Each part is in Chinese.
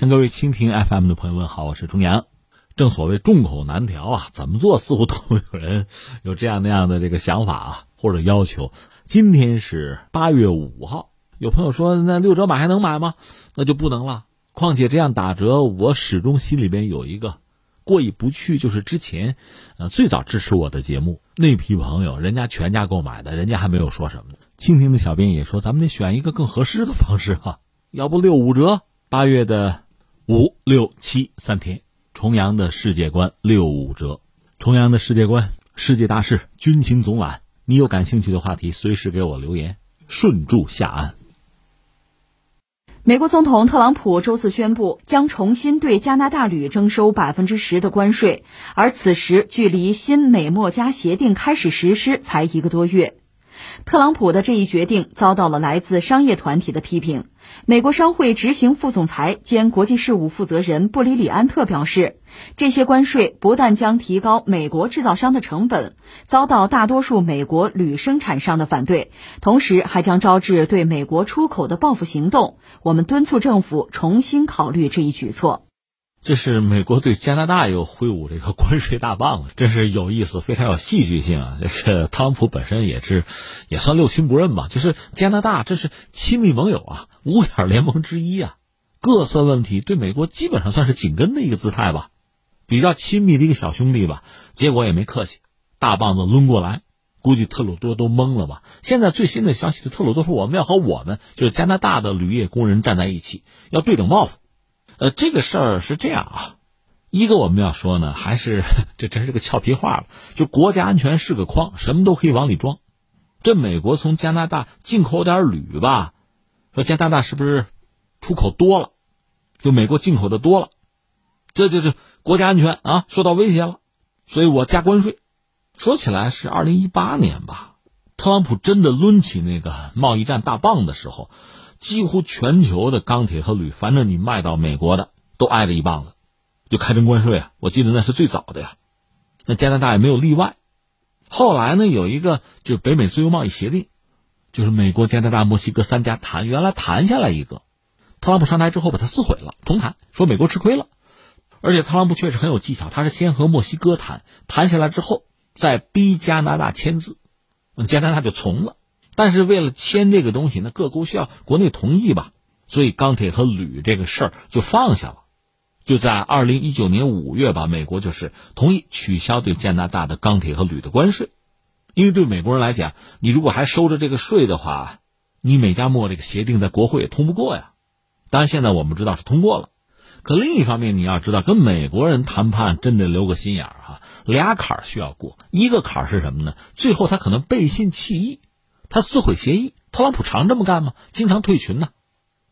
向各位蜻蜓 FM 的朋友们好，我是钟阳。正所谓众口难调啊，怎么做似乎都有人有这样那样的这个想法啊，或者要求。今天是八月五号，有朋友说那六折买还能买吗？那就不能了。况且这样打折，我始终心里边有一个过意不去，就是之前呃最早支持我的节目那批朋友，人家全家购买的，人家还没有说什么呢。蜻蜓的小编也说，咱们得选一个更合适的方式啊，要不六五折。八月的五六七三天，重阳的世界观六五折，重阳的世界观，世界大事，军情总览。你有感兴趣的话题，随时给我留言，顺祝下岸。美国总统特朗普周四宣布，将重新对加拿大铝征收百分之十的关税，而此时距离新美墨加协定开始实施才一个多月。特朗普的这一决定遭到了来自商业团体的批评。美国商会执行副总裁兼国际事务负责人布里里安特表示，这些关税不但将提高美国制造商的成本，遭到大多数美国铝生产商的反对，同时还将招致对美国出口的报复行动。我们敦促政府重新考虑这一举措。这是美国对加拿大又挥舞这个关税大棒了，真是有意思，非常有戏剧性啊！这个特朗普本身也是，也算六亲不认吧，就是加拿大这是亲密盟友啊，五眼联盟之一啊，各色问题对美国基本上算是紧跟的一个姿态吧，比较亲密的一个小兄弟吧。结果也没客气，大棒子抡过来，估计特鲁多都懵了吧。现在最新的消息是，特鲁多说我们要和我们就是加拿大的铝业工人站在一起，要对等报复。呃，这个事儿是这样啊，一个我们要说呢，还是这真是个俏皮话了，就国家安全是个筐，什么都可以往里装。这美国从加拿大进口点铝吧，说加拿大是不是出口多了？就美国进口的多了，这这这国家安全啊受到威胁了，所以我加关税。说起来是二零一八年吧，特朗普真的抡起那个贸易战大棒的时候。几乎全球的钢铁和铝，反正你卖到美国的都挨了一棒子，就开征关税啊！我记得那是最早的呀，那加拿大也没有例外。后来呢，有一个就北美自由贸易协定，就是美国、加拿大、墨西哥三家谈，原来谈下来一个，特朗普上台之后把它撕毁了，重谈，说美国吃亏了。而且特朗普确实很有技巧，他是先和墨西哥谈，谈下来之后再逼加拿大签字，加拿大就从了。但是为了签这个东西，那各国需要国内同意吧，所以钢铁和铝这个事儿就放下了。就在二零一九年五月吧，美国就是同意取消对加拿大的钢铁和铝的关税，因为对美国人来讲，你如果还收着这个税的话，你美加墨这个协定在国会也通不过呀。当然现在我们知道是通过了，可另一方面你要知道，跟美国人谈判真得留个心眼儿哈，俩坎儿需要过，一个坎儿是什么呢？最后他可能背信弃义。他撕毁协议，特朗普常这么干吗？经常退群呢。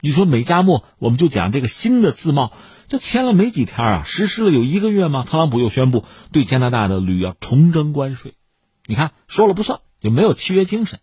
你说美加墨，我们就讲这个新的自贸，这签了没几天啊，实施了有一个月吗？特朗普又宣布对加拿大的铝要重征关税，你看说了不算，就没有契约精神，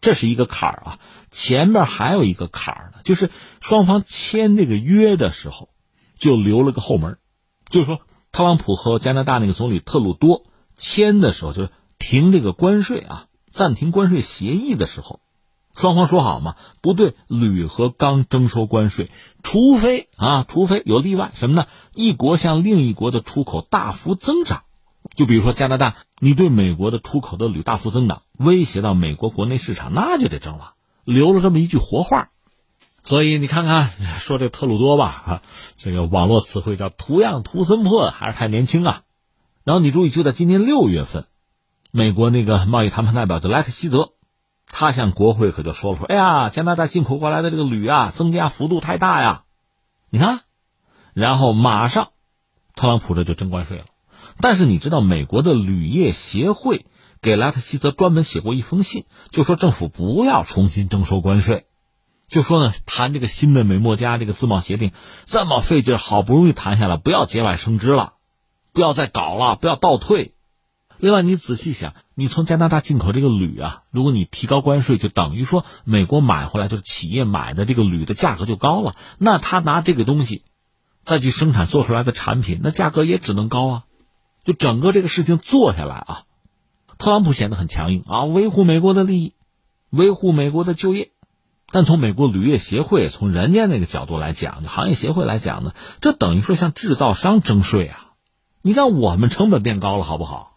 这是一个坎儿啊。前面还有一个坎儿呢，就是双方签这个约的时候，就留了个后门，就是说特朗普和加拿大那个总理特鲁多签的时候，就是停这个关税啊。暂停关税协议的时候，双方说好嘛，不对铝和钢征收关税，除非啊，除非有例外，什么呢？一国向另一国的出口大幅增长，就比如说加拿大，你对美国的出口的铝大幅增长，威胁到美国国内市场，那就得征了。留了这么一句活话，所以你看看说这特鲁多吧，啊，这个网络词汇叫图样图森破，还是太年轻啊。然后你注意，就在今年六月份。美国那个贸易谈判代表德莱特希泽，他向国会可就说了说：“哎呀，加拿大进口过来的这个铝啊，增加幅度太大呀！你看，然后马上，特朗普这就征关税了。但是你知道，美国的铝业协会给莱特希泽专门写过一封信，就说政府不要重新征收关税，就说呢，谈这个新的美墨加这个自贸协定这么费劲，好不容易谈下来，不要节外生枝了，不要再搞了，不要倒退。”另外，你仔细想，你从加拿大进口这个铝啊，如果你提高关税，就等于说美国买回来就是企业买的这个铝的价格就高了。那他拿这个东西再去生产做出来的产品，那价格也只能高啊。就整个这个事情做下来啊，特朗普显得很强硬啊，维护美国的利益，维护美国的就业。但从美国铝业协会从人家那个角度来讲，就行业协会来讲呢，这等于说向制造商征税啊！你让我们成本变高了，好不好？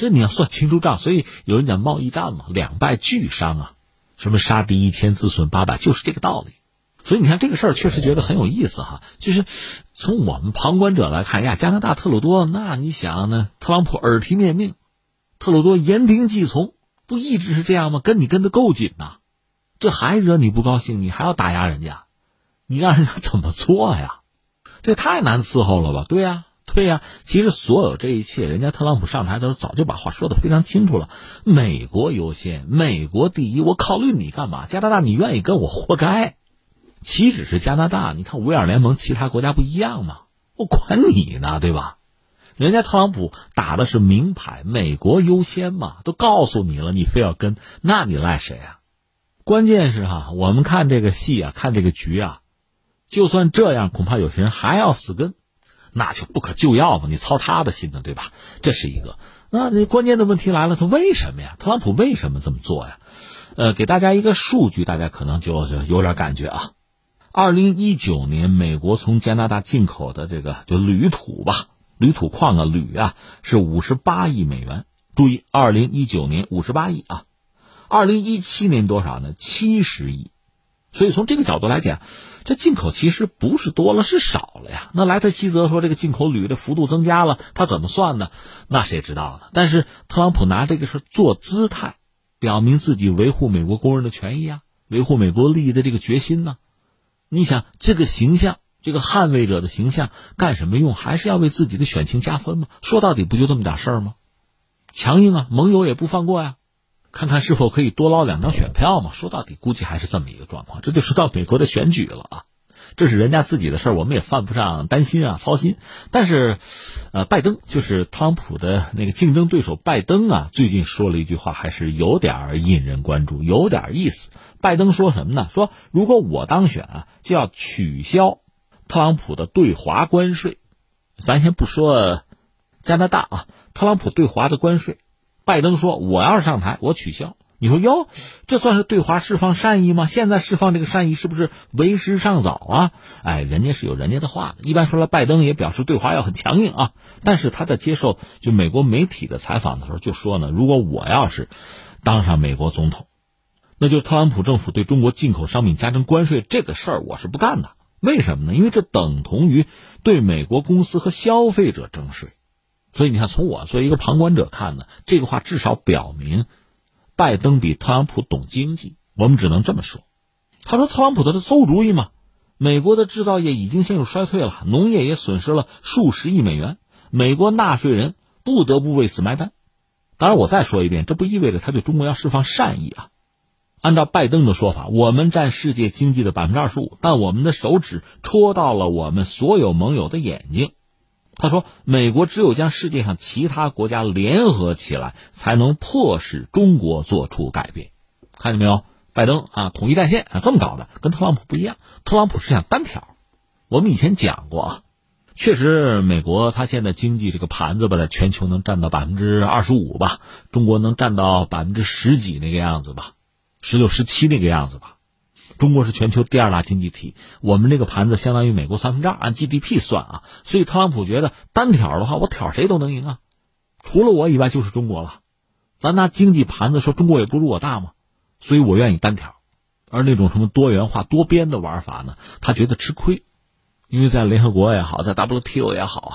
这你要算清楚账。所以有人讲贸易战嘛，两败俱伤啊！什么杀敌一千，自损八百，就是这个道理。所以你看这个事儿，确实觉得很有意思哈。就是从我们旁观者来看呀，加拿大特鲁多，那你想呢？特朗普耳提面命，特鲁多言听计从，不一直是这样吗？跟你跟的够紧呐。这还惹你不高兴？你还要打压人家？你让人家怎么做呀？这太难伺候了吧？对呀，对呀。其实所有这一切，人家特朗普上台的时候早就把话说的非常清楚了：美国优先，美国第一。我考虑你干嘛？加拿大，你愿意跟我活该？岂止是加拿大？你看五眼联盟其他国家不一样吗？我管你呢，对吧？人家特朗普打的是明牌，美国优先嘛，都告诉你了，你非要跟，那你赖谁啊？关键是哈，我们看这个戏啊，看这个局啊，就算这样，恐怕有些人还要死跟，那就不可救药嘛。你操他的心呢，对吧？这是一个。那那关键的问题来了，他为什么呀？特朗普为什么这么做呀？呃，给大家一个数据，大家可能就就有点感觉啊。二零一九年，美国从加拿大进口的这个就铝土吧，铝土矿啊，铝啊，是五十八亿美元。注意，二零一九年五十八亿啊。二零一七年多少呢？七十亿，所以从这个角度来讲，这进口其实不是多了，是少了呀。那莱特希泽说这个进口铝的幅度增加了，他怎么算呢？那谁知道呢？但是特朗普拿这个事做姿态，表明自己维护美国工人的权益啊，维护美国利益的这个决心呢。你想这个形象，这个捍卫者的形象干什么用？还是要为自己的选情加分吗？说到底不就这么点事儿吗？强硬啊，盟友也不放过呀。看看是否可以多捞两张选票嘛？说到底，估计还是这么一个状况。这就说到美国的选举了啊，这是人家自己的事儿，我们也犯不上担心啊、操心。但是，呃，拜登就是特朗普的那个竞争对手，拜登啊，最近说了一句话，还是有点引人关注，有点意思。拜登说什么呢？说如果我当选啊，就要取消特朗普的对华关税。咱先不说加拿大啊，特朗普对华的关税。拜登说：“我要是上台，我取消。”你说哟，这算是对华释放善意吗？现在释放这个善意是不是为时尚早啊？哎，人家是有人家的话的。一般说来，拜登也表示对华要很强硬啊。但是他在接受就美国媒体的采访的时候就说呢：“如果我要是当上美国总统，那就特朗普政府对中国进口商品加征关税这个事儿，我是不干的。为什么呢？因为这等同于对美国公司和消费者征税。”所以你看，从我作为一个旁观者看呢，这个话至少表明，拜登比特朗普懂经济。我们只能这么说。他说特朗普的是馊主意嘛？美国的制造业已经陷入衰退了，农业也损失了数十亿美元，美国纳税人不得不为此买单。当然，我再说一遍，这不意味着他对中国要释放善意啊。按照拜登的说法，我们占世界经济的百分之二十五，但我们的手指戳到了我们所有盟友的眼睛。他说：“美国只有将世界上其他国家联合起来，才能迫使中国做出改变。看见没有，拜登啊，统一战线啊，这么搞的，跟特朗普不一样。特朗普是想单挑。我们以前讲过啊，确实，美国它现在经济这个盘子吧，在全球能占到百分之二十五吧，中国能占到百分之十几那个样子吧，十六、十七那个样子吧。”中国是全球第二大经济体，我们这个盘子相当于美国三分之二，按 GDP 算啊。所以特朗普觉得单挑的话，我挑谁都能赢啊，除了我以外就是中国了。咱拿经济盘子说，中国也不如我大嘛，所以我愿意单挑。而那种什么多元化、多边的玩法呢，他觉得吃亏，因为在联合国也好，在 WTO 也好啊。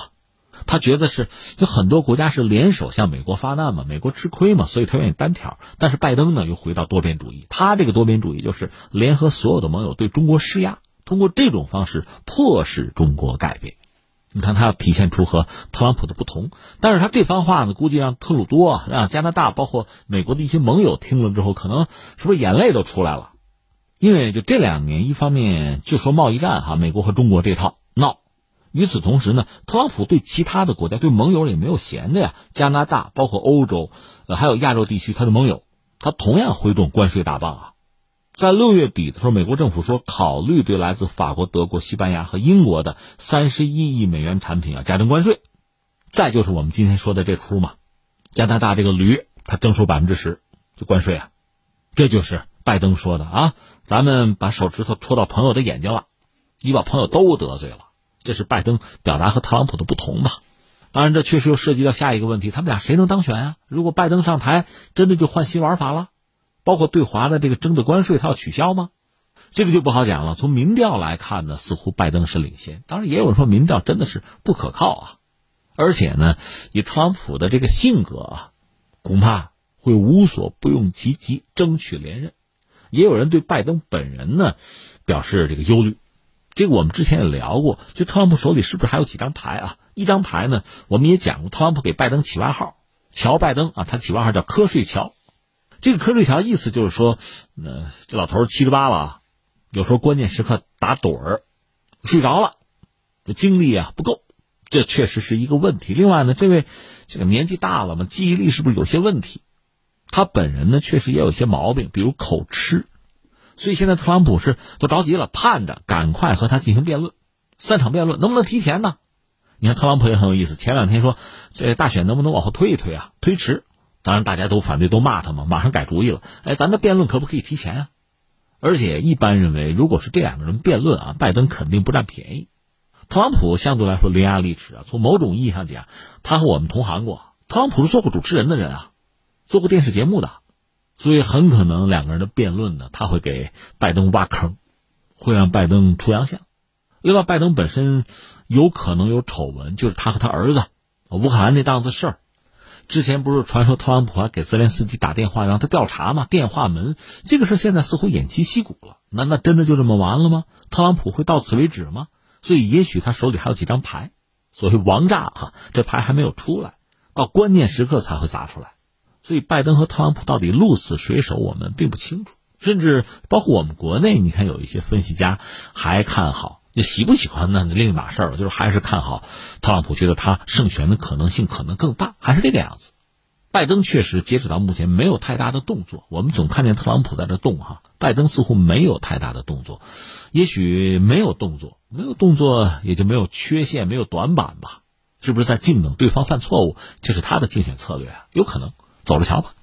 他觉得是有很多国家是联手向美国发难嘛，美国吃亏嘛，所以他愿意单挑。但是拜登呢，又回到多边主义。他这个多边主义就是联合所有的盟友对中国施压，通过这种方式迫使中国改变。你看，他要体现出和特朗普的不同。但是他这番话呢，估计让特鲁多、让加拿大，包括美国的一些盟友听了之后，可能是不是眼泪都出来了？因为就这两年，一方面就说贸易战哈，美国和中国这套。与此同时呢，特朗普对其他的国家、对盟友也没有闲的呀。加拿大、包括欧洲，呃，还有亚洲地区，他的盟友，他同样挥动关税大棒啊。在六月底的时候，美国政府说考虑对来自法国、德国、西班牙和英国的三十一亿美元产品啊加征关税。再就是我们今天说的这出嘛，加拿大这个驴，它征收百分之十就关税啊，这就是拜登说的啊，咱们把手指头戳到朋友的眼睛了，你把朋友都得罪了，这是拜登表达和特朗普的不同吧？当然，这确实又涉及到下一个问题，他们俩谁能当选啊？如果拜登上台，真的就换新玩法了，包括对华的这个征的关税，他要取消吗？这个就不好讲了。从民调来看呢，似乎拜登是领先，当然也有人说民调真的是不可靠啊。而且呢，以特朗普的这个性格啊，恐怕会无所不用其极争取连任。也有人对拜登本人呢表示这个忧虑。这个我们之前也聊过，就特朗普手里是不是还有几张牌啊？一张牌呢，我们也讲过，特朗普给拜登起外号“乔拜登”啊，他起外号叫“瞌睡乔”。这个“瞌睡乔”意思就是说，呃，这老头七十八了，有时候关键时刻打盹儿，睡着了，精力啊不够。这确实是一个问题。另外呢，这位这个年纪大了嘛，记忆力是不是有些问题？他本人呢，确实也有些毛病，比如口吃。所以现在特朗普是都着急了，盼着赶快和他进行辩论，三场辩论能不能提前呢？你看特朗普也很有意思，前两天说这大选能不能往后推一推啊？推迟，当然大家都反对，都骂他嘛，马上改主意了。哎，咱这辩论可不可以提前啊？而且一般认为，如果是这两个人辩论啊，拜登肯定不占便宜。特朗普相对来说伶牙俐齿啊，从某种意义上讲，他和我们同行过。特朗普是做过主持人的人啊，做过电视节目的，所以很可能两个人的辩论呢，他会给拜登挖坑，会让拜登出洋相。另外，拜登本身有可能有丑闻，就是他和他儿子乌克兰那档子事儿。之前不是传说特朗普还给泽连斯基打电话让他调查吗？电话门这个事现在似乎偃旗息鼓了。那那真的就这么完了吗？特朗普会到此为止吗？所以，也许他手里还有几张牌，所谓王炸哈，这牌还没有出来，到关键时刻才会砸出来。所以，拜登和特朗普到底鹿死谁手，我们并不清楚。甚至包括我们国内，你看有一些分析家还看好，你喜不喜欢那另一码事儿了。就是还是看好特朗普，觉得他胜选的可能性可能更大，还是这个样子。拜登确实截止到目前没有太大的动作，我们总看见特朗普在这动哈，拜登似乎没有太大的动作。也许没有动作，没有动作也就没有缺陷，没有短板吧？是不是在静等对方犯错误？这是他的竞选策略啊？有可能，走着瞧吧。